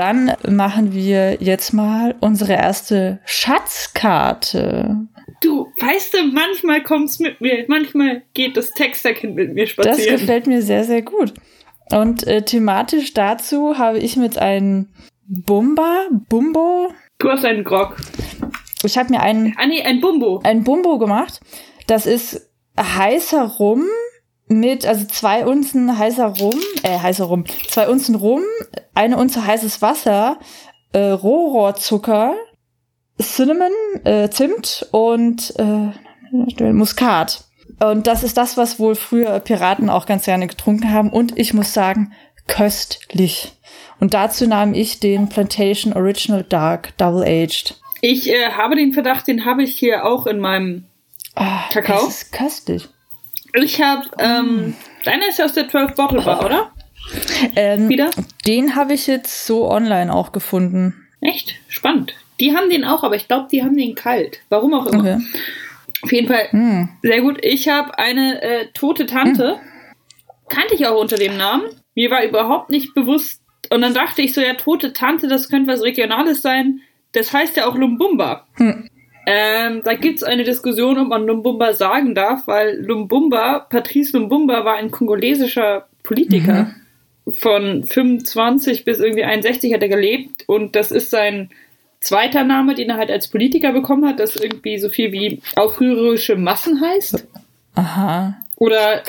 Dann machen wir jetzt mal unsere erste Schatzkarte. Du, weißt du, manchmal kommt's mit mir, manchmal geht das Texterkind mit mir spazieren. Das gefällt mir sehr, sehr gut. Und äh, thematisch dazu habe ich mit einem Bumba, Bumbo. Du hast einen Grog. Ich habe mir einen. Ah nee, ein Bumbo. Ein Bumbo gemacht. Das ist heißer Rum mit, also zwei Unzen heißer Rum, äh, heißer Rum, zwei Unzen Rum, eine Unze heißes Wasser, äh, Rohrohrzucker, Cinnamon, äh, Zimt und äh, Muskat. Und das ist das, was wohl früher Piraten auch ganz gerne getrunken haben. Und ich muss sagen, köstlich. Und dazu nahm ich den Plantation Original Dark Double Aged. Ich äh, habe den Verdacht, den habe ich hier auch in meinem oh, Kakao. Das ist köstlich. Ich habe, ähm, deiner ist ja aus der 12 Bottle Bar, oder? Ähm, Wieder? Den habe ich jetzt so online auch gefunden. Echt? Spannend. Die haben den auch, aber ich glaube, die haben den kalt. Warum auch immer. Okay. Auf jeden Fall mm. sehr gut. Ich habe eine äh, tote Tante. Mm. Kannte ich auch unter dem Namen. Mir war überhaupt nicht bewusst. Und dann dachte ich so, ja, tote Tante, das könnte was Regionales sein. Das heißt ja auch Lumbumba. Hm. Ähm, da gibt es eine Diskussion, ob man Lumbumba sagen darf, weil Lumbumba, Patrice Lumbumba war ein kongolesischer Politiker. Mhm. Von 25 bis irgendwie 61 hat er gelebt und das ist sein zweiter Name, den er halt als Politiker bekommen hat, das irgendwie so viel wie aufrührerische Massen heißt. Aha. Oder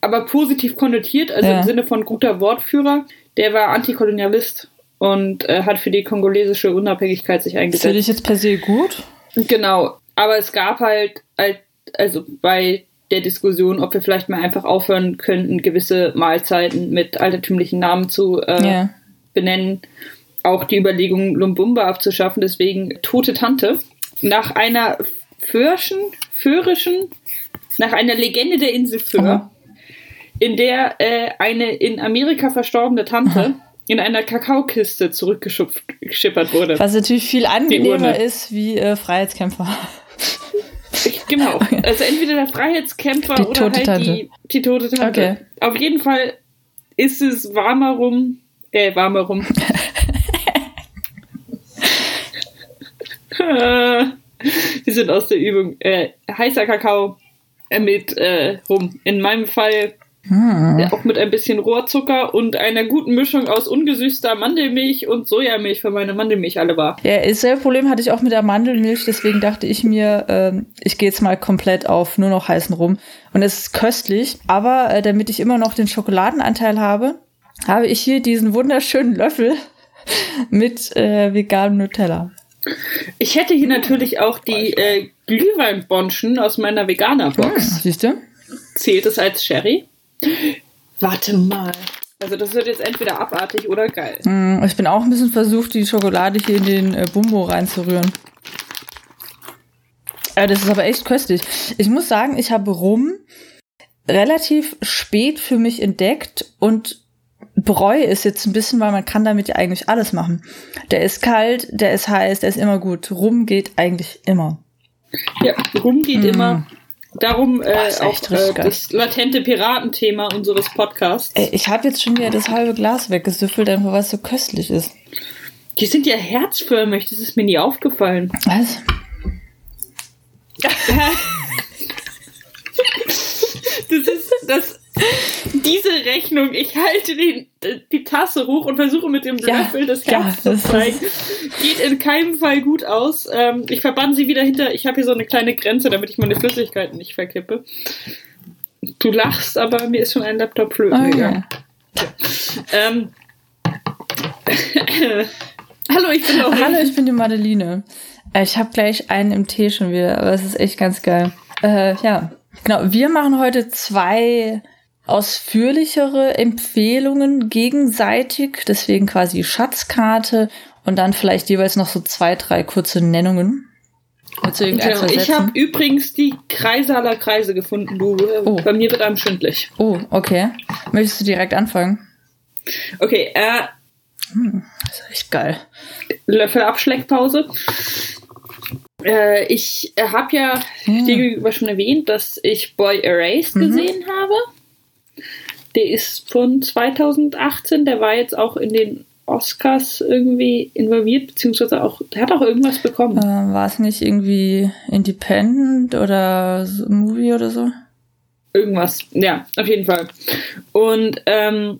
aber positiv konnotiert, also ja. im Sinne von guter Wortführer. Der war Antikolonialist und äh, hat für die kongolesische Unabhängigkeit sich eingesetzt. Finde ich jetzt per se gut? Genau, aber es gab halt, also bei der Diskussion, ob wir vielleicht mal einfach aufhören könnten, gewisse Mahlzeiten mit altertümlichen Namen zu äh, yeah. benennen, auch die Überlegung, Lumbumba abzuschaffen, deswegen Tote Tante. Nach einer Föhrschen, Föhrischen, nach einer Legende der Insel Föhr, in der äh, eine in Amerika verstorbene Tante Aha in einer Kakaokiste zurückgeschippert wurde. Was natürlich viel angenehmer ist wie äh, Freiheitskämpfer. genau. Also entweder der Freiheitskämpfer die oder halt Tante. Die, die tote Tante. Okay. Auf jeden Fall ist es warmer rum. Äh, warmer rum. Wir sind aus der Übung. Äh, heißer Kakao mit äh, rum. In meinem Fall hm. Auch mit ein bisschen Rohrzucker und einer guten Mischung aus ungesüßter Mandelmilch und Sojamilch für meine Mandelmilch alle war. Ja, dasselbe Problem hatte ich auch mit der Mandelmilch, deswegen dachte ich mir, äh, ich gehe jetzt mal komplett auf nur noch heißen rum. Und es ist köstlich, aber äh, damit ich immer noch den Schokoladenanteil habe, habe ich hier diesen wunderschönen Löffel mit äh, veganem Nutella. Ich hätte hier natürlich auch die äh, Glühweinbonschen aus meiner Veganer-Box. Hm, siehst du? Zählt es als Sherry? Warte mal. Also das wird jetzt entweder abartig oder geil. Mm, ich bin auch ein bisschen versucht, die Schokolade hier in den äh, Bumbo reinzurühren. Äh, das ist aber echt köstlich. Ich muss sagen, ich habe Rum relativ spät für mich entdeckt und bereue es jetzt ein bisschen, weil man kann damit ja eigentlich alles machen. Der ist kalt, der ist heiß, der ist immer gut. Rum geht eigentlich immer. Ja, Rum geht mm. immer. Darum äh, auch äh, das latente Piratenthema unseres Podcasts. Ey, ich habe jetzt schon wieder das halbe Glas weggesüffelt, einfach weil es so köstlich ist. Die sind ja herzförmig, das ist mir nie aufgefallen. Was? das ist das diese Rechnung, ich halte die, die Tasse hoch und versuche mit dem Löffel ja, das Herz ja, zu zeigen, geht in keinem Fall gut aus. Ähm, ich verbann sie wieder hinter, ich habe hier so eine kleine Grenze, damit ich meine Flüssigkeiten nicht verkippe. Du lachst, aber mir ist schon ein Laptop flöten oh, gegangen. Ja. Ähm, Hallo, ich bin auch Hallo, ich bin die Madeline. Äh, ich habe gleich einen im Tee schon wieder, aber es ist echt ganz geil. Äh, ja, genau. Wir machen heute zwei ausführlichere Empfehlungen gegenseitig, deswegen quasi Schatzkarte und dann vielleicht jeweils noch so zwei, drei kurze Nennungen. Genau. Ich habe übrigens die Kreisaler Kreise gefunden, du. Oh. Bei mir wird einem schwindlig. Oh, okay. Möchtest du direkt anfangen? Okay, äh. Hm, das ist echt geil. Löffelabschleckpause. Äh, ich habe ja hm. dir gegenüber schon erwähnt, dass ich Boy Erased mhm. gesehen habe. Der ist von 2018, der war jetzt auch in den Oscars irgendwie involviert, beziehungsweise auch, der hat auch irgendwas bekommen. Äh, War es nicht irgendwie Independent oder Movie oder so? Irgendwas, ja, auf jeden Fall. Und ähm,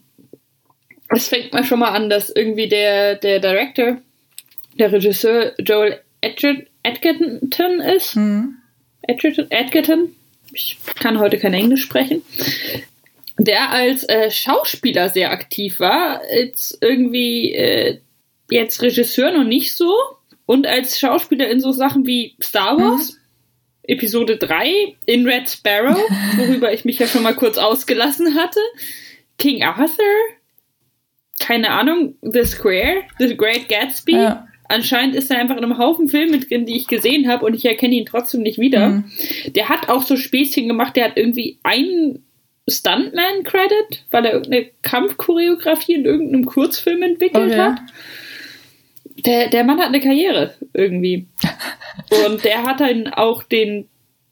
es fängt mal schon mal an, dass irgendwie der, der Director, der Regisseur Joel Edgerton ist. Edgerton, Edgerton, ich kann heute kein Englisch sprechen, der als äh, Schauspieler sehr aktiv war, jetzt irgendwie äh, jetzt Regisseur noch nicht so und als Schauspieler in so Sachen wie Star Wars. Mhm. Episode 3 in Red Sparrow, worüber ich mich ja schon mal kurz ausgelassen hatte. King Arthur, keine Ahnung, The Square, The Great Gatsby. Ja. Anscheinend ist er einfach in einem Haufen Filme drin, die ich gesehen habe und ich erkenne ihn trotzdem nicht wieder. Mhm. Der hat auch so Späßchen gemacht, der hat irgendwie einen Stuntman-Credit, weil er irgendeine Kampfchoreografie in irgendeinem Kurzfilm entwickelt okay. hat. Der, der Mann hat eine Karriere irgendwie. und der hat dann auch den,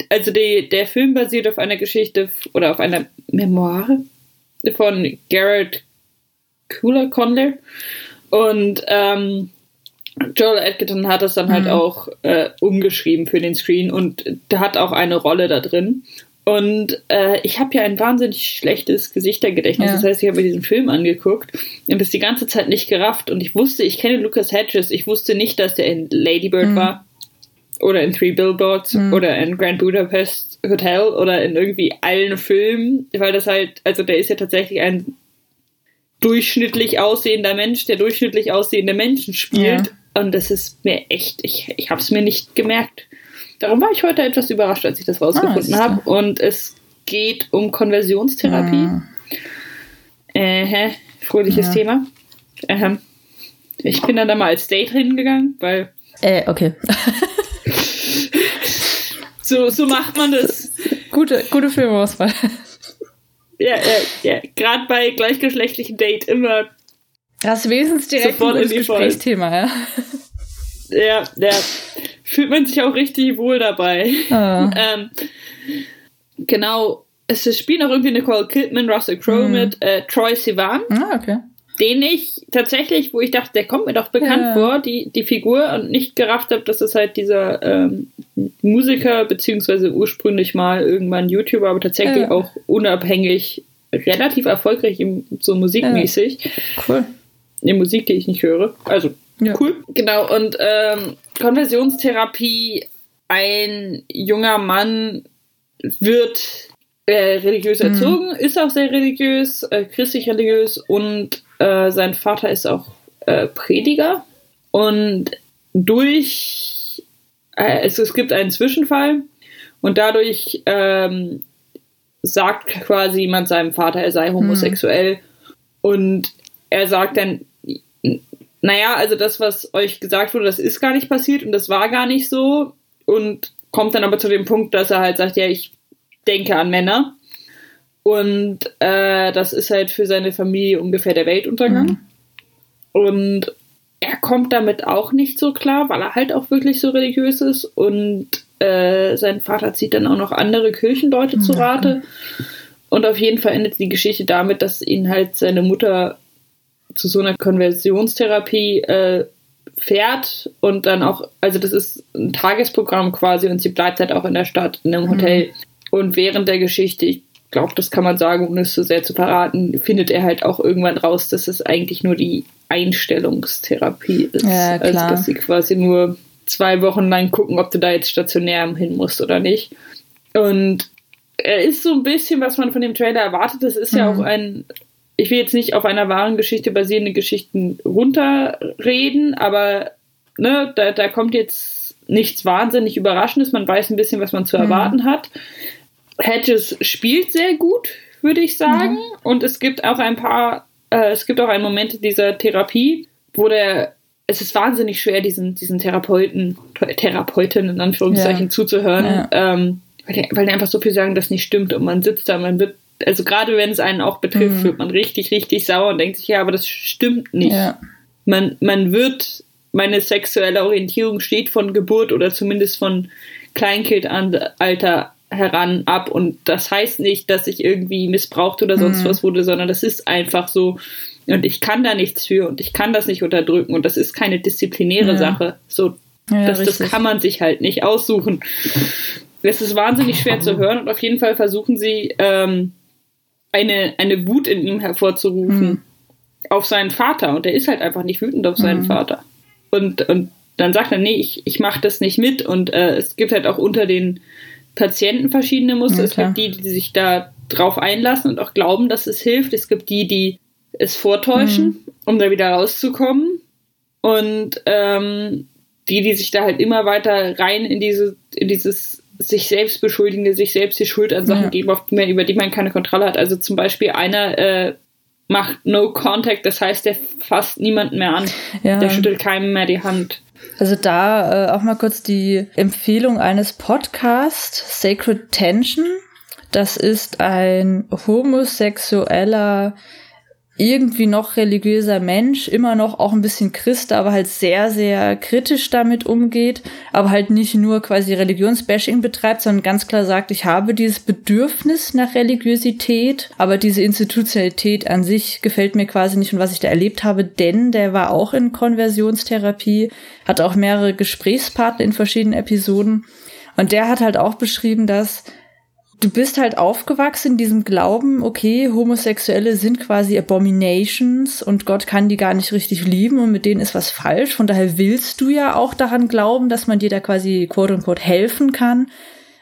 also die, der Film basiert auf einer Geschichte oder auf einer Memoire von Garrett Cooler Condor. Und ähm, Joel Edgerton hat das dann halt mhm. auch äh, umgeschrieben für den Screen und der hat auch eine Rolle da drin. Und äh, ich habe ja ein wahnsinnig schlechtes Gesichtergedächtnis. Ja. Das heißt, ich habe mir diesen Film angeguckt und das die ganze Zeit nicht gerafft. Und ich wusste, ich kenne Lucas Hedges. Ich wusste nicht, dass der in Lady Bird mhm. war oder in Three Billboards mhm. oder in Grand Budapest Hotel oder in irgendwie allen Filmen, weil das halt, also der ist ja tatsächlich ein durchschnittlich aussehender Mensch, der durchschnittlich aussehende Menschen spielt. Ja. Und das ist mir echt, ich, ich habe es mir nicht gemerkt. Darum war ich heute etwas überrascht, als ich das rausgefunden ah, habe. Und es geht um Konversionstherapie. Ah. Äh, fröhliches ja. Thema. Ähm, ich bin dann da mal als Date hingegangen, weil. Äh, okay. so, so macht man das. Gute, gute Filmauswahl. Ja, ja, ja. Gerade bei gleichgeschlechtlichen Date immer. Das direkt ein gutes Gesprächsthema, ja. Ja, ja. Fühlt man sich auch richtig wohl dabei. Ah. ähm, genau. Es spielen auch irgendwie Nicole Kidman, Russell Crowe mhm. mit, äh, Troy Sivan. Ah, okay den ich tatsächlich, wo ich dachte, der kommt mir doch bekannt ja. vor, die, die Figur, und nicht gerafft habe, dass es halt dieser ähm, Musiker, beziehungsweise ursprünglich mal irgendwann YouTuber, aber tatsächlich ja. auch unabhängig relativ erfolgreich im, so musikmäßig. Ja. Cool. In Musik, die ich nicht höre. Also, cool. Genau, und ähm, Konversionstherapie, ein junger Mann wird äh, religiös mhm. erzogen, mhm. ist auch sehr religiös, äh, christlich religiös und äh, sein Vater ist auch äh, Prediger und durch äh, es, es gibt einen Zwischenfall und dadurch ähm, sagt quasi jemand seinem Vater, er sei homosexuell mhm. und er sagt dann, naja, also das, was euch gesagt wurde, das ist gar nicht passiert und das war gar nicht so und kommt dann aber zu dem Punkt, dass er halt sagt, ja, ich denke an Männer und äh, das ist halt für seine Familie ungefähr der Weltuntergang. Mhm. Und er kommt damit auch nicht so klar, weil er halt auch wirklich so religiös ist. Und äh, sein Vater zieht dann auch noch andere Kirchenleute mhm. zu Rate. Und auf jeden Fall endet die Geschichte damit, dass ihn halt seine Mutter zu so einer Konversionstherapie äh, fährt und dann auch, also das ist ein Tagesprogramm quasi und sie bleibt halt auch in der Stadt, in einem mhm. Hotel. Mhm. Und während der Geschichte, ich glaube, das kann man sagen, ohne es so sehr zu verraten, findet er halt auch irgendwann raus, dass es eigentlich nur die Einstellungstherapie ist. Ja, also, klar. Also, dass sie quasi nur zwei Wochen lang gucken, ob du da jetzt stationär hin musst oder nicht. Und er ist so ein bisschen, was man von dem Trailer erwartet. Es ist mhm. ja auch ein, ich will jetzt nicht auf einer wahren Geschichte basierende Geschichten runterreden, aber ne, da, da kommt jetzt nichts wahnsinnig Überraschendes. Man weiß ein bisschen, was man zu mhm. erwarten hat. Hedges spielt sehr gut, würde ich sagen. Mhm. Und es gibt auch ein paar, äh, es gibt auch einen Moment dieser Therapie, wo der, es ist wahnsinnig schwer, diesen, diesen Therapeuten, Therapeuten in Anführungszeichen ja. zuzuhören, ja. ähm, weil, die, weil die einfach so viel sagen, dass nicht stimmt und man sitzt da, man wird, also gerade wenn es einen auch betrifft, mhm. wird man richtig, richtig sauer und denkt sich, ja, aber das stimmt nicht. Ja. Man, man wird, meine sexuelle Orientierung steht von Geburt oder zumindest von Kleinkindalter heran ab und das heißt nicht, dass ich irgendwie missbraucht oder sonst mhm. was wurde, sondern das ist einfach so Und ich kann da nichts für und ich kann das nicht unterdrücken und das ist keine disziplinäre ja. Sache. So, ja, das, das kann man sich halt nicht aussuchen. Es ist wahnsinnig schwer zu hören und auf jeden Fall versuchen sie, ähm, eine, eine Wut in ihm hervorzurufen mhm. auf seinen Vater. Und er ist halt einfach nicht wütend auf seinen mhm. Vater. Und, und dann sagt er, nee, ich, ich mache das nicht mit. Und äh, es gibt halt auch unter den Patienten verschiedene Muster. Ja, es gibt die, die sich da drauf einlassen und auch glauben, dass es hilft. Es gibt die, die es vortäuschen, mhm. um da wieder rauszukommen. Und ähm, die, die sich da halt immer weiter rein in diese, in dieses sich selbst beschuldigende, sich selbst die Schuld an Sachen ja. geben, man, über die man keine Kontrolle hat. Also zum Beispiel einer äh, macht No Contact, das heißt, der fasst niemanden mehr an. Ja. Der schüttelt keinem mehr die Hand. Also da äh, auch mal kurz die Empfehlung eines Podcasts, Sacred Tension. Das ist ein homosexueller irgendwie noch religiöser Mensch, immer noch auch ein bisschen Christ, aber halt sehr, sehr kritisch damit umgeht, aber halt nicht nur quasi Religionsbashing betreibt, sondern ganz klar sagt, ich habe dieses Bedürfnis nach Religiosität, aber diese Institutionalität an sich gefällt mir quasi nicht. Und was ich da erlebt habe, denn der war auch in Konversionstherapie, hat auch mehrere Gesprächspartner in verschiedenen Episoden. Und der hat halt auch beschrieben, dass du bist halt aufgewachsen in diesem Glauben, okay, Homosexuelle sind quasi Abominations und Gott kann die gar nicht richtig lieben und mit denen ist was falsch. Von daher willst du ja auch daran glauben, dass man dir da quasi quote unquote helfen kann.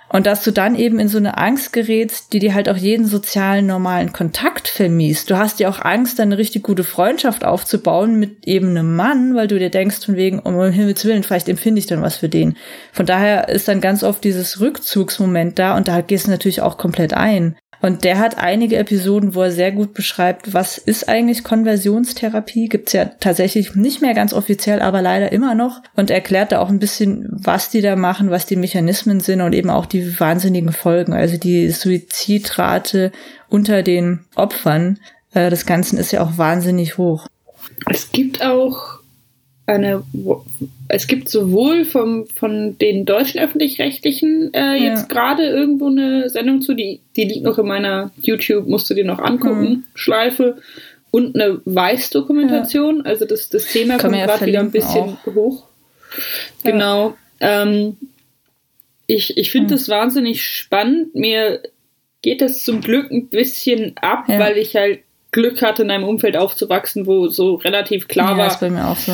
Und dass du dann eben in so eine Angst gerätst, die dir halt auch jeden sozialen, normalen Kontakt vermiest. Du hast ja auch Angst, eine richtig gute Freundschaft aufzubauen mit eben einem Mann, weil du dir denkst, von wegen, um Himmels Willen, vielleicht empfinde ich dann was für den. Von daher ist dann ganz oft dieses Rückzugsmoment da und da gehst du natürlich auch komplett ein. Und der hat einige Episoden, wo er sehr gut beschreibt, was ist eigentlich Konversionstherapie. Gibt's ja tatsächlich nicht mehr ganz offiziell, aber leider immer noch. Und erklärt da auch ein bisschen, was die da machen, was die Mechanismen sind und eben auch die wahnsinnigen Folgen. Also die Suizidrate unter den Opfern äh, des Ganzen ist ja auch wahnsinnig hoch. Es gibt auch eine, es gibt sowohl vom, von den deutschen öffentlich-rechtlichen äh, ja. jetzt gerade irgendwo eine Sendung zu, die, die liegt noch in meiner YouTube, musst du dir noch angucken, mhm. Schleife, und eine Weiß-Dokumentation, ja. also das, das Thema Kann kommt gerade ja wieder ein bisschen auch. hoch. Genau. Ähm, ich ich finde mhm. das wahnsinnig spannend. Mir geht das zum Glück ein bisschen ab, weil ich halt Glück hatte, in einem Umfeld aufzuwachsen, wo so relativ klar ja, war. Ist bei mir auch so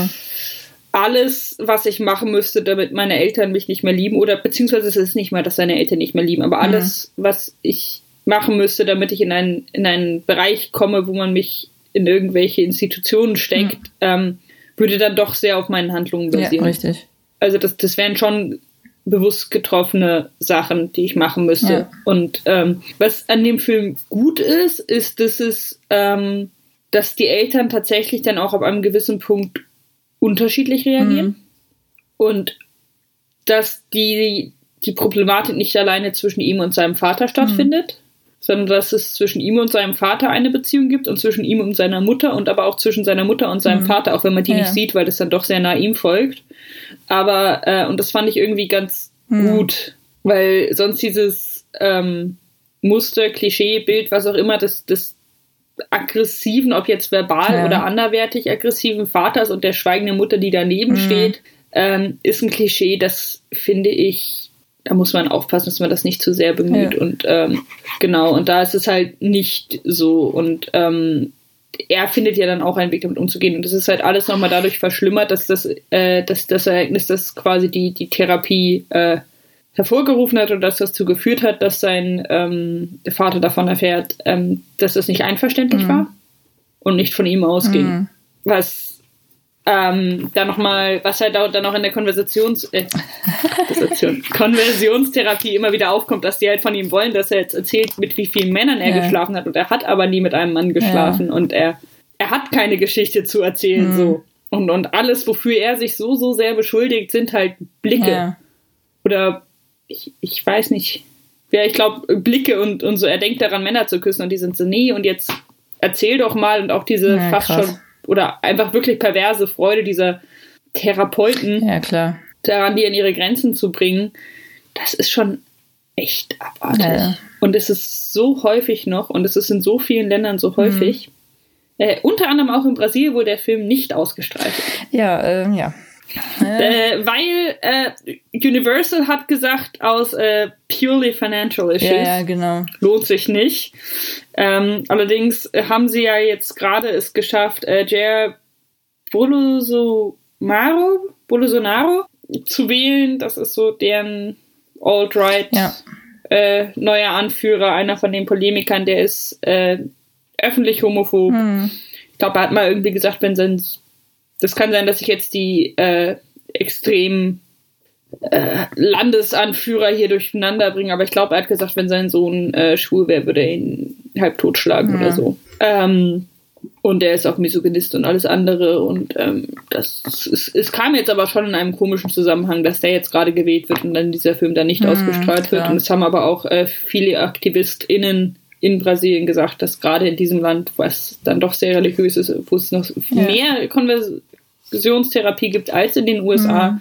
alles, was ich machen müsste, damit meine Eltern mich nicht mehr lieben, oder beziehungsweise es ist nicht mal, dass seine Eltern nicht mehr lieben, aber mhm. alles, was ich machen müsste, damit ich in einen, in einen Bereich komme, wo man mich in irgendwelche Institutionen steckt, mhm. ähm, würde dann doch sehr auf meinen Handlungen basieren. Ja, richtig. Also das, das wären schon bewusst getroffene Sachen, die ich machen müsste. Ja. Und ähm, was an dem Film gut ist, ist, dass es, ähm, dass die Eltern tatsächlich dann auch ab einem gewissen Punkt unterschiedlich reagieren mhm. und dass die, die Problematik nicht alleine zwischen ihm und seinem Vater stattfindet, mhm. Sondern dass es zwischen ihm und seinem Vater eine Beziehung gibt und zwischen ihm und seiner Mutter und aber auch zwischen seiner Mutter und seinem mhm. Vater, auch wenn man die ja. nicht sieht, weil das dann doch sehr nah ihm folgt. Aber, äh, und das fand ich irgendwie ganz mhm. gut, weil sonst dieses ähm, Muster, Klischee, Bild, was auch immer, das, das aggressiven, ob jetzt verbal ja. oder anderwertig aggressiven Vaters und der schweigenden Mutter, die daneben mhm. steht, ähm, ist ein Klischee, das finde ich, da muss man aufpassen, dass man das nicht zu sehr bemüht. Ja. Und ähm, genau, und da ist es halt nicht so. Und ähm, er findet ja dann auch einen Weg, damit umzugehen. Und das ist halt alles nochmal dadurch verschlimmert, dass das, äh, dass das Ereignis, das quasi die, die Therapie äh, hervorgerufen hat und dass das dazu geführt hat, dass sein ähm, Vater davon erfährt, ähm, dass das nicht einverständlich mhm. war und nicht von ihm ausging. Mhm. Was ähm, dann nochmal, was halt dann auch in der Konversations äh, Konversionstherapie immer wieder aufkommt, dass die halt von ihm wollen, dass er jetzt erzählt, mit wie vielen Männern er ja. geschlafen hat und er hat aber nie mit einem Mann geschlafen ja. und er, er hat keine Geschichte zu erzählen, mhm. so. Und, und alles, wofür er sich so, so sehr beschuldigt, sind halt Blicke. Ja. Oder ich, ich weiß nicht, ja, ich glaube, Blicke und, und so, er denkt daran, Männer zu küssen und die sind so, nee, und jetzt erzähl doch mal und auch diese fast schon oder einfach wirklich perverse Freude dieser Therapeuten ja, daran, die in ihre Grenzen zu bringen, das ist schon echt abartig. Ja. Und es ist so häufig noch und es ist in so vielen Ländern so häufig. Mhm. Äh, unter anderem auch in Brasilien wurde der Film nicht ausgestrahlt. Ja, ähm, ja. Äh, weil äh, Universal hat gesagt, aus äh, purely financial issues ja, ja, genau. lohnt sich nicht. Ähm, allerdings haben sie ja jetzt gerade es geschafft, äh, Jair Bolsonaro, Bolsonaro zu wählen. Das ist so deren alt-right ja. äh, neuer Anführer, einer von den Polemikern, der ist äh, öffentlich homophob. Hm. Ich glaube, er hat mal irgendwie gesagt, wenn sein das kann sein, dass ich jetzt die äh, extrem äh, Landesanführer hier durcheinander bringe, aber ich glaube, er hat gesagt, wenn sein Sohn äh, schwul wäre, würde er ihn halb totschlagen ja. oder so. Ähm, und er ist auch Misogynist und alles andere. Und ähm, das es, es kam jetzt aber schon in einem komischen Zusammenhang, dass der jetzt gerade gewählt wird und dann dieser Film dann nicht mhm, ausgestrahlt wird. Und es haben aber auch äh, viele AktivistInnen in Brasilien gesagt, dass gerade in diesem Land, was dann doch sehr religiös ist, wo es noch ja. mehr Konvers Diskussionstherapie gibt als in den USA, mhm.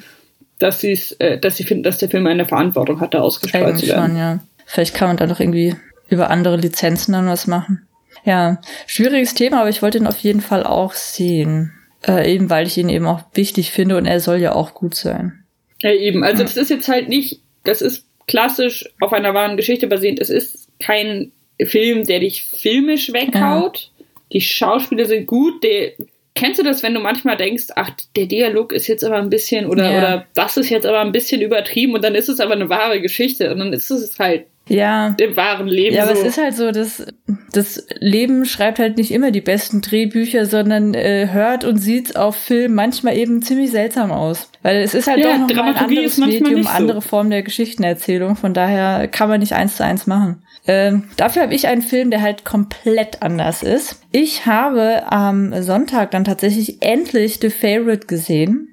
dass, äh, dass sie finden, dass der Film eine Verantwortung hatte, ausgestrahlt zu werden. Schon, ja. Vielleicht kann man da noch irgendwie über andere Lizenzen dann was machen. Ja, schwieriges Thema, aber ich wollte ihn auf jeden Fall auch sehen. Äh, eben weil ich ihn eben auch wichtig finde und er soll ja auch gut sein. Ja, eben. Also das ist jetzt halt nicht, das ist klassisch auf einer wahren Geschichte basierend. Es ist kein Film, der dich filmisch weghaut. Ja. Die Schauspieler sind gut, der Kennst du das, wenn du manchmal denkst, ach, der Dialog ist jetzt aber ein bisschen oder, ja. oder das ist jetzt aber ein bisschen übertrieben und dann ist es aber eine wahre Geschichte und dann ist es halt ja. im wahren Leben. Ja, aber so. es ist halt so, dass das Leben schreibt halt nicht immer die besten Drehbücher, sondern äh, hört und sieht auf Film manchmal eben ziemlich seltsam aus. Weil es ist halt ja, doch noch ein anderes Medium, so. andere Form der Geschichtenerzählung. Von daher kann man nicht eins zu eins machen. Ähm, dafür habe ich einen Film, der halt komplett anders ist. Ich habe am Sonntag dann tatsächlich endlich The Favorite gesehen.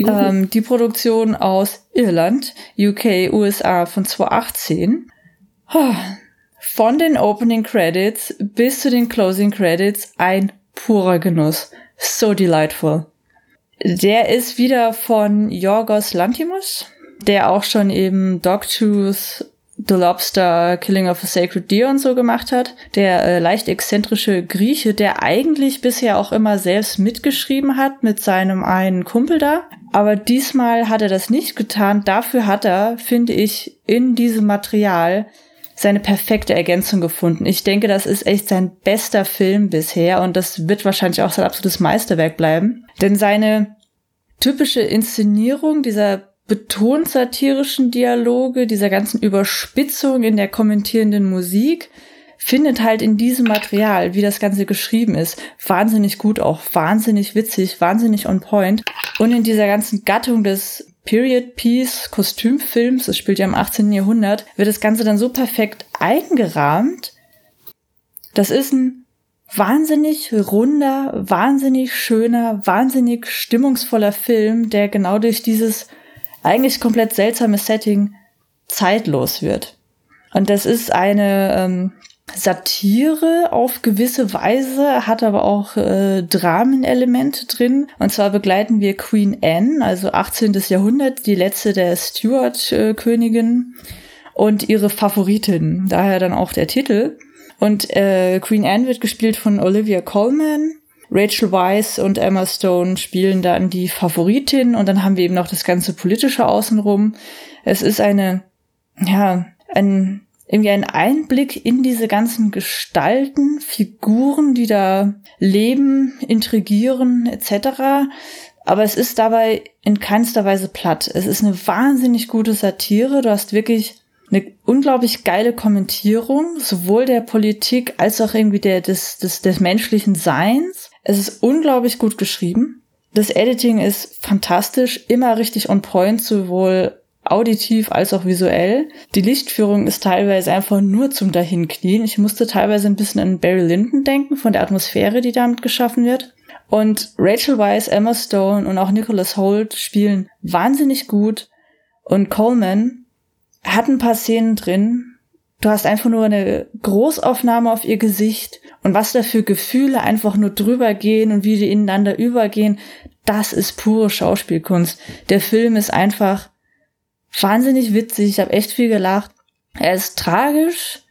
Uh. Ähm, die Produktion aus Irland, UK, USA von 2018. Von den Opening Credits bis zu den Closing Credits ein purer Genuss. So delightful. Der ist wieder von Yorgos Lantimos, der auch schon eben Dogtooth, The Lobster, Killing of a Sacred Deer und so gemacht hat. Der äh, leicht exzentrische Grieche, der eigentlich bisher auch immer selbst mitgeschrieben hat mit seinem einen Kumpel da. Aber diesmal hat er das nicht getan. Dafür hat er, finde ich, in diesem Material seine perfekte Ergänzung gefunden. Ich denke, das ist echt sein bester Film bisher und das wird wahrscheinlich auch sein absolutes Meisterwerk bleiben. Denn seine typische Inszenierung dieser betont satirischen Dialoge, dieser ganzen Überspitzung in der kommentierenden Musik, findet halt in diesem Material, wie das Ganze geschrieben ist, wahnsinnig gut auch, wahnsinnig witzig, wahnsinnig on point. Und in dieser ganzen Gattung des Period Piece Kostümfilms, das spielt ja im 18. Jahrhundert, wird das Ganze dann so perfekt eingerahmt. Das ist ein wahnsinnig runder, wahnsinnig schöner, wahnsinnig stimmungsvoller Film, der genau durch dieses eigentlich komplett seltsame Setting zeitlos wird. Und das ist eine ähm, Satire auf gewisse Weise, hat aber auch äh, Dramenelemente drin. Und zwar begleiten wir Queen Anne, also 18. Jahrhundert, die letzte der Stuart-Königin und ihre Favoritin. Daher dann auch der Titel. Und äh, Queen Anne wird gespielt von Olivia Colman. Rachel Weisz und Emma Stone spielen dann die Favoritin und dann haben wir eben noch das ganze politische außenrum. Es ist eine, ja, ein irgendwie ein Einblick in diese ganzen Gestalten, Figuren, die da leben, intrigieren etc. Aber es ist dabei in keinster Weise platt. Es ist eine wahnsinnig gute Satire. Du hast wirklich eine unglaublich geile Kommentierung, sowohl der Politik als auch irgendwie der, des, des, des menschlichen Seins. Es ist unglaublich gut geschrieben. Das Editing ist fantastisch, immer richtig on point, sowohl auditiv als auch visuell. Die Lichtführung ist teilweise einfach nur zum Dahinknien. Ich musste teilweise ein bisschen an Barry Lyndon denken, von der Atmosphäre, die damit geschaffen wird. Und Rachel Weisz, Emma Stone und auch Nicholas Holt spielen wahnsinnig gut. Und Coleman hat ein paar Szenen drin. Du hast einfach nur eine Großaufnahme auf ihr Gesicht und was da für Gefühle einfach nur drüber gehen und wie die ineinander übergehen. Das ist pure Schauspielkunst. Der Film ist einfach wahnsinnig witzig. Ich habe echt viel gelacht. Er ist tragisch.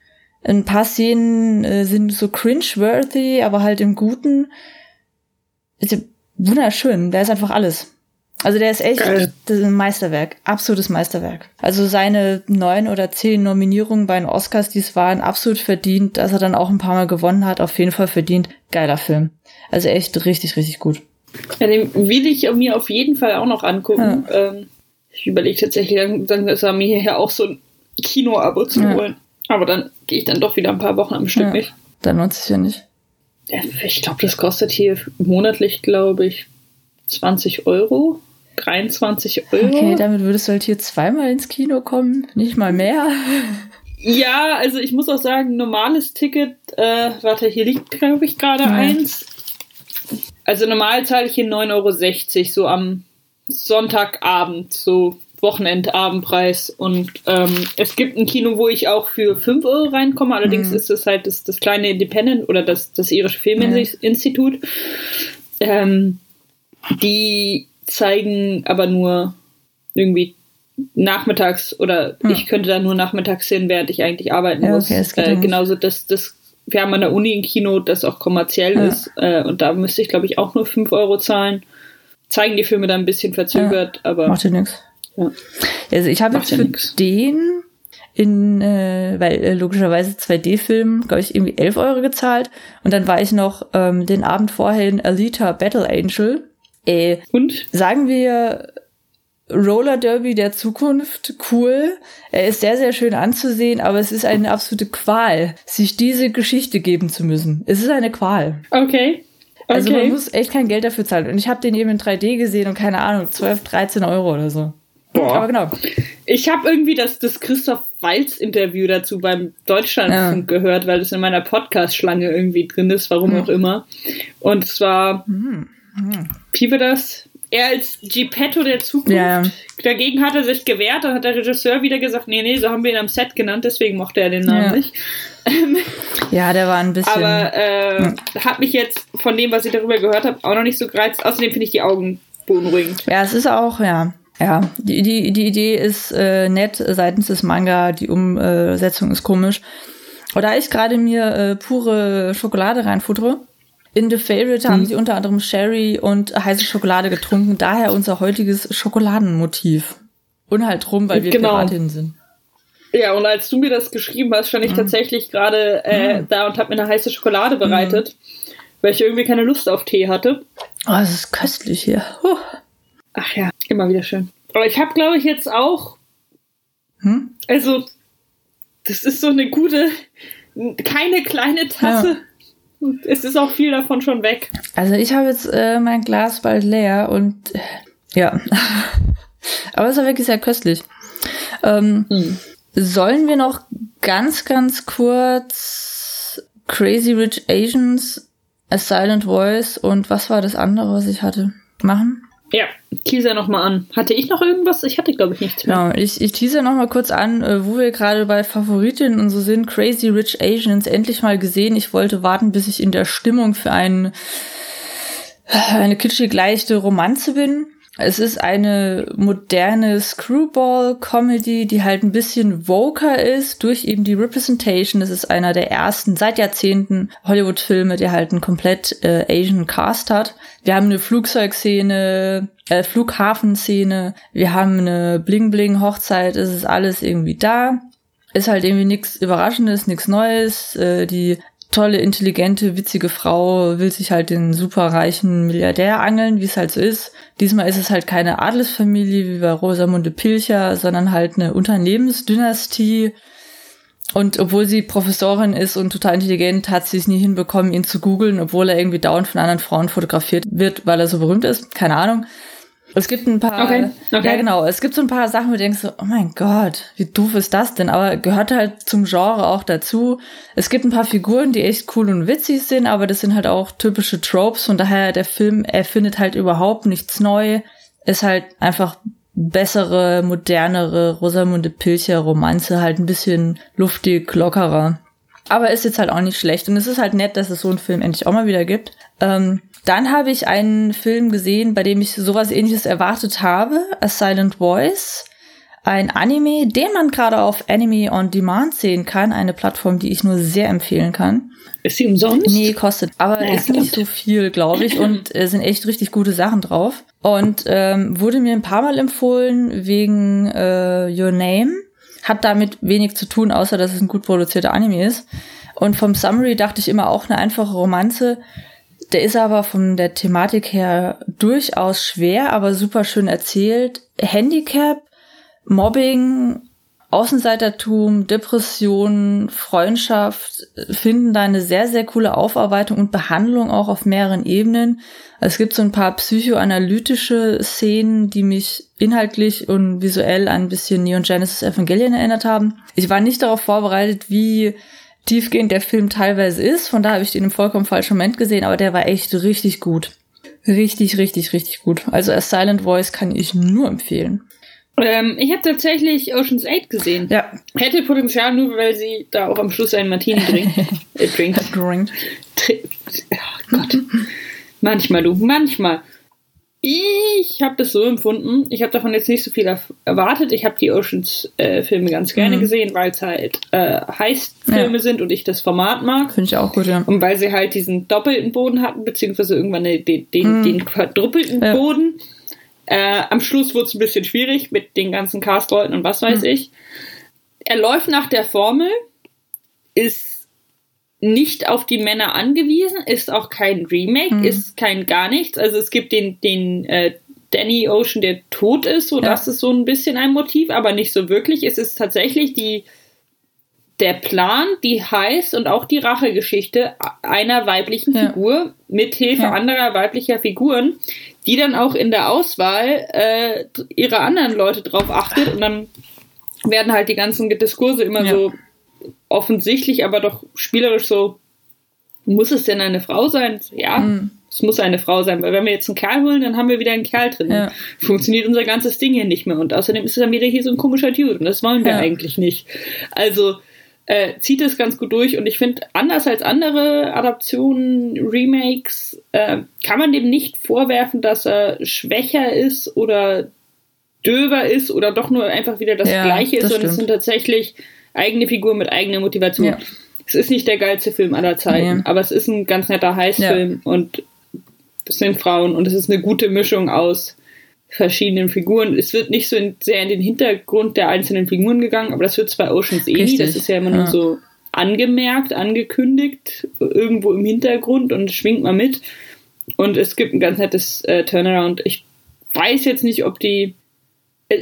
Ein paar Szenen äh, sind so cringe-worthy, aber halt im Guten. Ist wunderschön. Der ist einfach alles. Also der ist echt Geil. das ist ein Meisterwerk, absolutes Meisterwerk. Also seine neun oder zehn Nominierungen bei den Oscars, die es waren, absolut verdient, dass er dann auch ein paar Mal gewonnen hat, auf jeden Fall verdient. Geiler Film. Also echt richtig, richtig gut. Ja, den will ich mir auf jeden Fall auch noch angucken. Ja. Ähm, ich überlege tatsächlich, dann, dann ist er mir hierher auch so ein Kino-Abo zu ja. holen. Aber dann gehe ich dann doch wieder ein paar Wochen am Stück ja, nicht. Dann lohnt es sich ja nicht. Ich glaube, das kostet hier monatlich, glaube ich, 20 Euro. 23 Euro. Okay, damit würdest du halt hier zweimal ins Kino kommen, nicht mal mehr. Ja, also ich muss auch sagen, normales Ticket, äh, warte, hier liegt, glaube ich, gerade eins. Also normal zahle ich hier 9,60 Euro, so am Sonntagabend, so Wochenendabendpreis. Und ähm, es gibt ein Kino, wo ich auch für 5 Euro reinkomme. Allerdings mhm. ist es halt das, das kleine Independent oder das, das irische Filminstitut. Ja. Ähm, die zeigen aber nur irgendwie nachmittags oder hm. ich könnte da nur nachmittags hin, während ich eigentlich arbeiten ja, muss. Okay, das äh, genauso das, das, wir haben an der Uni ein Kino, das auch kommerziell ja. ist äh, und da müsste ich glaube ich auch nur 5 Euro zahlen. Zeigen die Filme dann ein bisschen verzögert, ja, aber. Macht ja nichts. Ja. Also ich habe jetzt für nix. den in, äh, weil äh, logischerweise 2D-Film, glaube ich, irgendwie 11 Euro gezahlt. Und dann war ich noch ähm, den Abend vorher in Alita Battle Angel. Ey, und? Sagen wir Roller Derby der Zukunft, cool. Er ist sehr, sehr schön anzusehen, aber es ist eine absolute Qual, sich diese Geschichte geben zu müssen. Es ist eine Qual. Okay. Okay. Also man muss echt kein Geld dafür zahlen. Und ich habe den eben in 3D gesehen und keine Ahnung, 12, 13 Euro oder so. Boah. Aber genau. Ich habe irgendwie das, das Christoph Walz-Interview dazu beim Deutschlandfunk ja. gehört, weil es in meiner Podcast-Schlange irgendwie drin ist, warum hm. auch immer. Und zwar hm. Hm. Wie war das? Er als Geppetto der Zukunft. Ja. Dagegen hat er sich gewehrt, dann hat der Regisseur wieder gesagt, nee, nee, so haben wir ihn am Set genannt, deswegen mochte er den Namen ja. nicht. ja, der war ein bisschen. Aber äh, ja. hat mich jetzt von dem, was ich darüber gehört habe, auch noch nicht so gereizt. Außerdem finde ich die Augen beunruhigend. Ja, es ist auch, ja. Ja, die, die, die Idee ist äh, nett seitens des Manga, die Umsetzung ist komisch. Oder ich gerade mir äh, pure Schokolade reinfuttere, in The Favorite haben hm. sie unter anderem Sherry und heiße Schokolade getrunken, daher unser heutiges Schokoladenmotiv. Und halt rum, weil wir genau. Piratinnen sind. Ja, und als du mir das geschrieben hast, stand ich mhm. tatsächlich gerade äh, mhm. da und habe mir eine heiße Schokolade bereitet, mhm. weil ich irgendwie keine Lust auf Tee hatte. Oh, es ist köstlich hier. Huh. Ach ja, immer wieder schön. Aber ich habe, glaube ich, jetzt auch. Hm? Also, das ist so eine gute, keine kleine Tasse. Ja es ist auch viel davon schon weg. Also ich habe jetzt äh, mein Glas bald leer und äh, ja. Aber es ist wirklich sehr köstlich. Ähm, hm. Sollen wir noch ganz, ganz kurz Crazy Rich Asians, A Silent Voice und was war das andere, was ich hatte, machen? Ja, teaser nochmal an. Hatte ich noch irgendwas? Ich hatte, glaube ich, nichts mehr. Genau, ich, ich teaser nochmal kurz an, äh, wo wir gerade bei Favoritinnen und so sind. Crazy Rich Asians endlich mal gesehen. Ich wollte warten, bis ich in der Stimmung für einen, eine kitschig leichte Romanze bin. Es ist eine moderne Screwball-Comedy, die halt ein bisschen voker ist durch eben die Representation. Das ist einer der ersten seit Jahrzehnten Hollywood-Filme, der halt einen komplett äh, Asian Cast hat. Wir haben eine Flugzeugszene, äh, Flughafenszene, wir haben eine Bling-Bling-Hochzeit, es ist alles irgendwie da. Ist halt irgendwie nichts Überraschendes, nichts Neues. Äh, die tolle, intelligente, witzige Frau will sich halt den superreichen Milliardär angeln, wie es halt so ist. Diesmal ist es halt keine Adelsfamilie wie bei Rosamunde Pilcher, sondern halt eine Unternehmensdynastie. Und obwohl sie Professorin ist und total intelligent, hat sie es nie hinbekommen, ihn zu googeln, obwohl er irgendwie dauernd von anderen Frauen fotografiert wird, weil er so berühmt ist. Keine Ahnung. Es gibt ein paar, okay, okay. ja genau, es gibt so ein paar Sachen, wo du denkst so, oh mein Gott, wie doof ist das denn? Aber gehört halt zum Genre auch dazu. Es gibt ein paar Figuren, die echt cool und witzig sind, aber das sind halt auch typische Tropes. Von daher, der Film erfindet halt überhaupt nichts neu. Ist halt einfach bessere, modernere Rosamunde Pilcher Romanze, halt ein bisschen luftig, lockerer. Aber ist jetzt halt auch nicht schlecht. Und es ist halt nett, dass es so einen Film endlich auch mal wieder gibt. Ähm, dann habe ich einen Film gesehen, bei dem ich sowas ähnliches erwartet habe, A Silent Voice. ein Anime, den man gerade auf Anime on Demand sehen kann. Eine Plattform, die ich nur sehr empfehlen kann. Ist sie umsonst? Nee, kostet. Aber naja, ist nicht so viel, glaube ich. Und äh, sind echt richtig gute Sachen drauf. Und ähm, wurde mir ein paar Mal empfohlen wegen äh, Your Name. Hat damit wenig zu tun, außer dass es ein gut produzierter Anime ist. Und vom Summary dachte ich immer auch eine einfache Romanze. Der ist aber von der Thematik her durchaus schwer, aber super schön erzählt. Handicap, Mobbing, Außenseitertum, Depression, Freundschaft finden da eine sehr, sehr coole Aufarbeitung und Behandlung auch auf mehreren Ebenen. Es gibt so ein paar psychoanalytische Szenen, die mich inhaltlich und visuell ein bisschen Neon Genesis Evangelion erinnert haben. Ich war nicht darauf vorbereitet, wie tiefgehend der Film teilweise ist. Von da habe ich den im vollkommen falschen Moment gesehen, aber der war echt richtig gut. Richtig, richtig, richtig gut. Also A Silent Voice kann ich nur empfehlen. Ähm, ich habe tatsächlich Ocean's 8 gesehen. Ja. Hätte Potenzial, nur weil sie da auch am Schluss einen Martini trinkt. äh, trinkt. Drinkt. Oh Gott. manchmal, du, manchmal. Ich habe das so empfunden. Ich habe davon jetzt nicht so viel erwartet. Ich habe die Oceans-Filme äh, ganz gerne mhm. gesehen, weil es halt äh, Heist-Filme ja. sind und ich das Format mag. Finde ich auch gut, ja. Und weil sie halt diesen doppelten Boden hatten, beziehungsweise irgendwann den, den, mhm. den quadruppelten ja. Boden. Äh, am Schluss wurde es ein bisschen schwierig mit den ganzen Castleuten und was weiß mhm. ich. Er läuft nach der Formel, ist nicht auf die Männer angewiesen, ist auch kein Remake, mhm. ist kein gar nichts. Also es gibt den, den äh, Danny Ocean, der tot ist, so ja. das ist so ein bisschen ein Motiv, aber nicht so wirklich. Es ist tatsächlich die der Plan, die heißt und auch die Rachegeschichte einer weiblichen ja. Figur mit Hilfe ja. anderer weiblicher Figuren, die dann auch in der Auswahl äh, ihre anderen Leute drauf achtet und dann werden halt die ganzen Diskurse immer so offensichtlich, aber doch spielerisch so, muss es denn eine Frau sein? Ja, mhm. es muss eine Frau sein, weil wenn wir jetzt einen Kerl holen, dann haben wir wieder einen Kerl drin. Ja. Funktioniert unser ganzes Ding hier nicht mehr und außerdem ist es dann wieder hier so ein komischer Dude und das wollen wir ja. eigentlich nicht. Also äh, zieht es ganz gut durch und ich finde, anders als andere Adaptionen, Remakes, äh, kann man dem nicht vorwerfen, dass er schwächer ist oder döver ist oder doch nur einfach wieder das ja, Gleiche ist, sondern es sind tatsächlich eigene Figuren mit eigener Motivation. Ja. Es ist nicht der geilste Film aller Zeiten, ja. aber es ist ein ganz netter Heißfilm und es sind Frauen und es ist eine gute Mischung aus verschiedenen Figuren. Es wird nicht so in, sehr in den Hintergrund der einzelnen Figuren gegangen, aber das wird bei Oceans eh nie. Das ist ja immer nur so angemerkt, angekündigt, irgendwo im Hintergrund und schwingt mal mit. Und es gibt ein ganz nettes äh, Turnaround. Ich weiß jetzt nicht, ob die.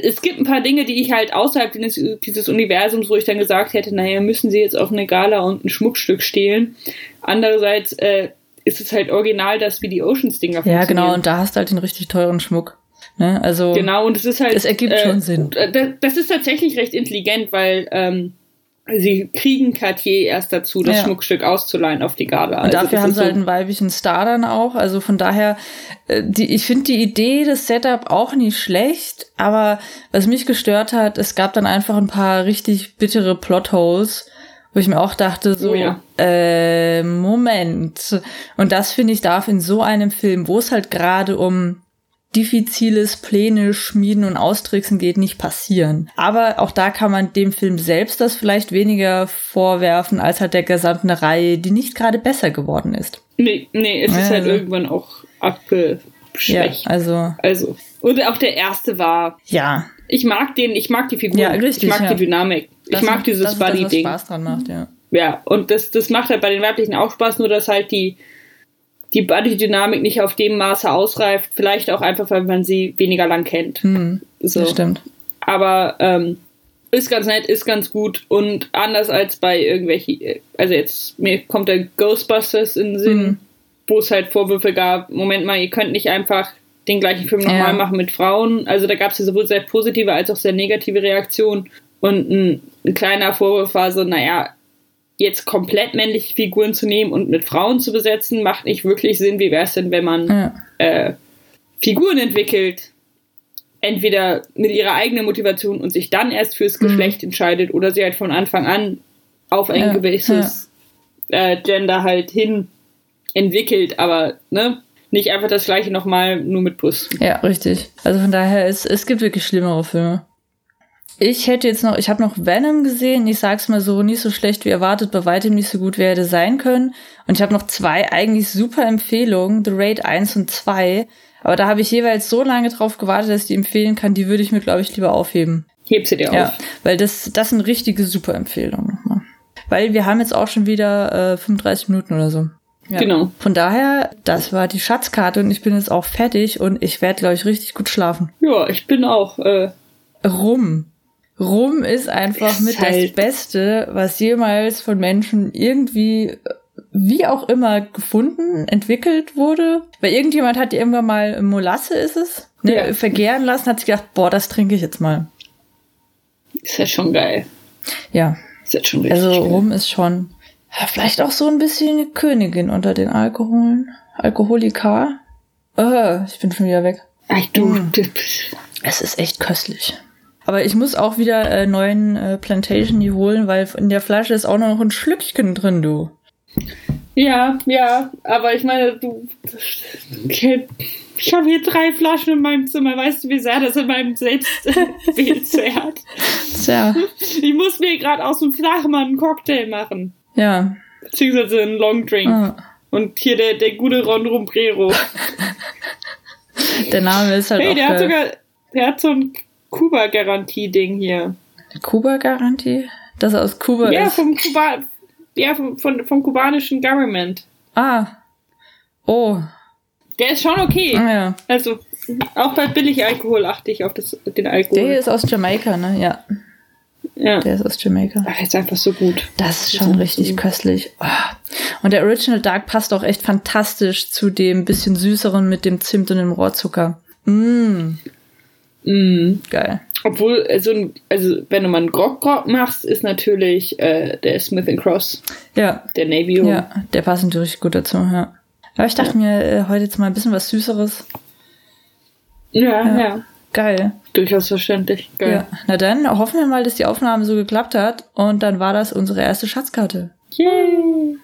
Es gibt ein paar Dinge, die ich halt außerhalb dieses, Universums, wo ich dann gesagt hätte, naja, müssen sie jetzt auf eine Gala und ein Schmuckstück stehlen. Andererseits äh, ist es halt original, dass wie die Oceans-Dinger Ja, genau, und da hast du halt den richtig teuren Schmuck. Ne? Also genau, und es ist halt. Es ergibt äh, schon Sinn. Das ist tatsächlich recht intelligent, weil ähm, sie kriegen Cartier erst dazu, das ja. Schmuckstück auszuleihen auf die Garde. Und also dafür haben sie so halt einen weiblichen Star dann auch. Also von daher, äh, die, ich finde die Idee, das Setup auch nicht schlecht, aber was mich gestört hat, es gab dann einfach ein paar richtig bittere Plotholes wo ich mir auch dachte, so, oh ja. äh, Moment. Und das finde ich darf in so einem Film, wo es halt gerade um diffiziles Pläne schmieden und austricksen geht, nicht passieren. Aber auch da kann man dem Film selbst das vielleicht weniger vorwerfen, als halt der gesamten Reihe, die nicht gerade besser geworden ist. Nee, nee, es ja, ist halt also. irgendwann auch abgeschwächt. Ja, also. Also. Und auch der erste war. Ja. Ich mag den, ich mag die Figur. Ja, richtig. Ich mag ja. die Dynamik. Das ich mag dieses Buddy-Ding. Spaß dran macht, ja. Ja, und das, das macht halt bei den weiblichen auch Spaß, nur dass halt die, die Body-Dynamik nicht auf dem Maße ausreift. Vielleicht auch einfach, weil man sie weniger lang kennt. Hm, so. Das stimmt. Aber ähm, ist ganz nett, ist ganz gut und anders als bei irgendwelchen, also jetzt mir kommt der Ghostbusters in den Sinn, hm. wo es halt Vorwürfe gab, Moment mal, ihr könnt nicht einfach den gleichen Film nochmal ja. machen mit Frauen. Also da gab es ja sowohl sehr positive als auch sehr negative Reaktionen. Und ein, ein kleiner Vorwurf war so, naja, jetzt komplett männliche Figuren zu nehmen und mit Frauen zu besetzen, macht nicht wirklich Sinn. Wie wäre es denn, wenn man ja. äh, Figuren entwickelt, entweder mit ihrer eigenen Motivation und sich dann erst fürs mhm. Geschlecht mhm. entscheidet oder sie halt von Anfang an auf ein ja. gewisses ja. Äh, Gender halt hin entwickelt, aber ne, nicht einfach das gleiche nochmal nur mit Brüsten. Ja, richtig. Also von daher, es, es gibt wirklich schlimmere Filme. Ich hätte jetzt noch, ich habe noch Venom gesehen. Ich sag's mal so, nicht so schlecht wie erwartet, bei weitem nicht so gut wie hätte sein können. Und ich habe noch zwei eigentlich super Empfehlungen, The Raid 1 und 2. Aber da habe ich jeweils so lange drauf gewartet, dass ich die empfehlen kann. Die würde ich mir, glaube ich, lieber aufheben. Heb sie dir auf. Ja, weil das, das sind richtige super Empfehlungen. Weil wir haben jetzt auch schon wieder äh, 35 Minuten oder so. Ja. Genau. Von daher, das war die Schatzkarte und ich bin jetzt auch fertig und ich werde, glaube ich, richtig gut schlafen. Ja, ich bin auch. Äh Rum. Rum ist einfach mit halt das Beste, was jemals von Menschen irgendwie, wie auch immer, gefunden, entwickelt wurde. Weil irgendjemand hat irgendwann mal Molasse, ist es, ne, ja. vergären lassen, hat sich gedacht, boah, das trinke ich jetzt mal. Ist ja schon geil. Ja. Ist jetzt schon richtig Also Rum ist schon ja, vielleicht auch so ein bisschen eine Königin unter den Alkoholen. Alkoholika. Oh, ich bin schon wieder weg. Ach du. Mm. Es ist echt köstlich. Aber ich muss auch wieder äh, neuen äh, Plantation hier holen, weil in der Flasche ist auch noch ein Schlückchen drin, du. Ja, ja, aber ich meine, du. Ich habe hier drei Flaschen in meinem Zimmer. Weißt du, wie sehr das in meinem Selbstbild zehrt? Tja. Ich muss mir gerade aus dem Flachmann einen Cocktail machen. Ja. Beziehungsweise einen Long Drink. Ah. Und hier der, der gute Ron Rumbrero. der Name ist halt hey, auch der hat sogar, der hat so ein Kuba-Garantie-Ding hier. Kuba-Garantie? Dass er aus Kuba ja, ist? Vom Kuba ja, vom, vom, vom kubanischen Government. Ah. Oh. Der ist schon okay. Ah, ja. Also, auch bei Billig-Alkohol achte ich auf das, den Alkohol. Der ist aus Jamaika, ne? Ja. Ja. Der ist aus Jamaika. Ach, ist einfach so gut. Das ist schon richtig so köstlich. Oh. Und der Original Dark passt auch echt fantastisch zu dem bisschen süßeren mit dem Zimt und dem Rohrzucker. Mm. Mm. Geil. Obwohl, also, also wenn du mal einen Grog, Grog machst, ist natürlich äh, der Smith Cross. Ja. Der Navy. Ja, der passt natürlich gut dazu, ja. Aber ich dachte ja. mir, äh, heute jetzt mal ein bisschen was Süßeres. Ja, ja. ja. Geil. Durchaus verständlich. Geil. Ja. Na dann hoffen wir mal, dass die Aufnahme so geklappt hat. Und dann war das unsere erste Schatzkarte. Yay!